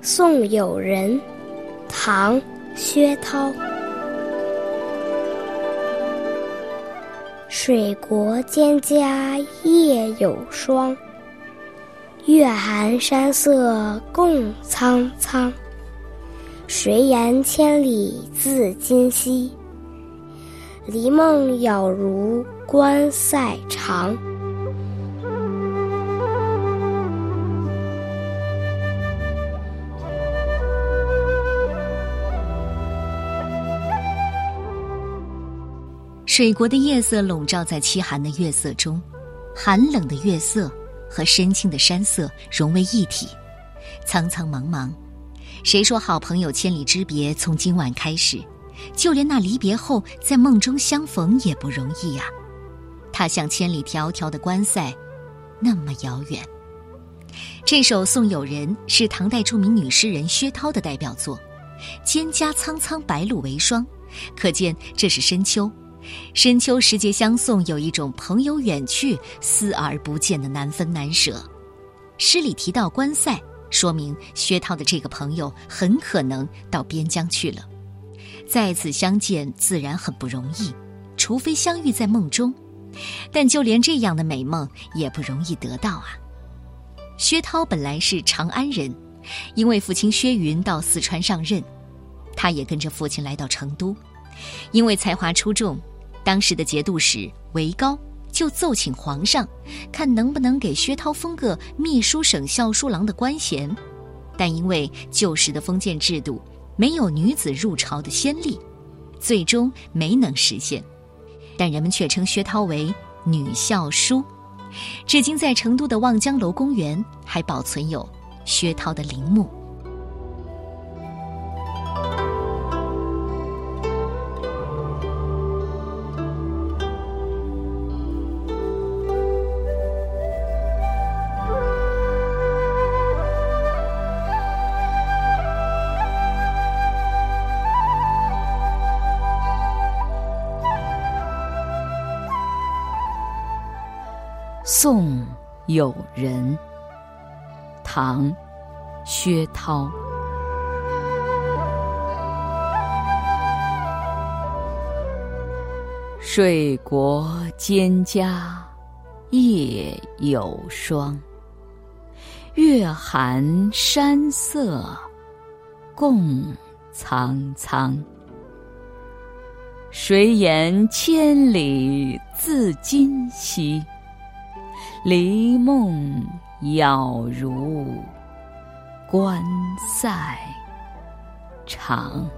送友人，唐·薛涛。水国蒹葭夜有霜，月寒山色共苍苍。谁言千里自今夕？离梦杳如关塞长。水国的夜色笼罩在凄寒的月色中，寒冷的月色和深青的山色融为一体，苍苍茫茫。谁说好朋友千里之别从今晚开始？就连那离别后在梦中相逢也不容易呀。他像千里迢迢的关塞，那么遥远。这首《送友人》是唐代著名女诗人薛涛的代表作，“蒹葭苍苍，白露为霜”，可见这是深秋。深秋时节相送，有一种朋友远去，思而不见的难分难舍。诗里提到关塞，说明薛涛的这个朋友很可能到边疆去了。再次相见自然很不容易，除非相遇在梦中。但就连这样的美梦也不容易得到啊。薛涛本来是长安人，因为父亲薛云到四川上任，他也跟着父亲来到成都，因为才华出众。当时的节度使韦高就奏请皇上，看能不能给薛涛封个秘书省校书郎的官衔，但因为旧时的封建制度没有女子入朝的先例，最终没能实现。但人们却称薛涛为女校书，至今在成都的望江楼公园还保存有薛涛的陵墓。送友人，唐·薛涛。水国蒹葭夜有霜，月寒山色共苍苍。谁言千里自今夕？离梦杳如关塞长。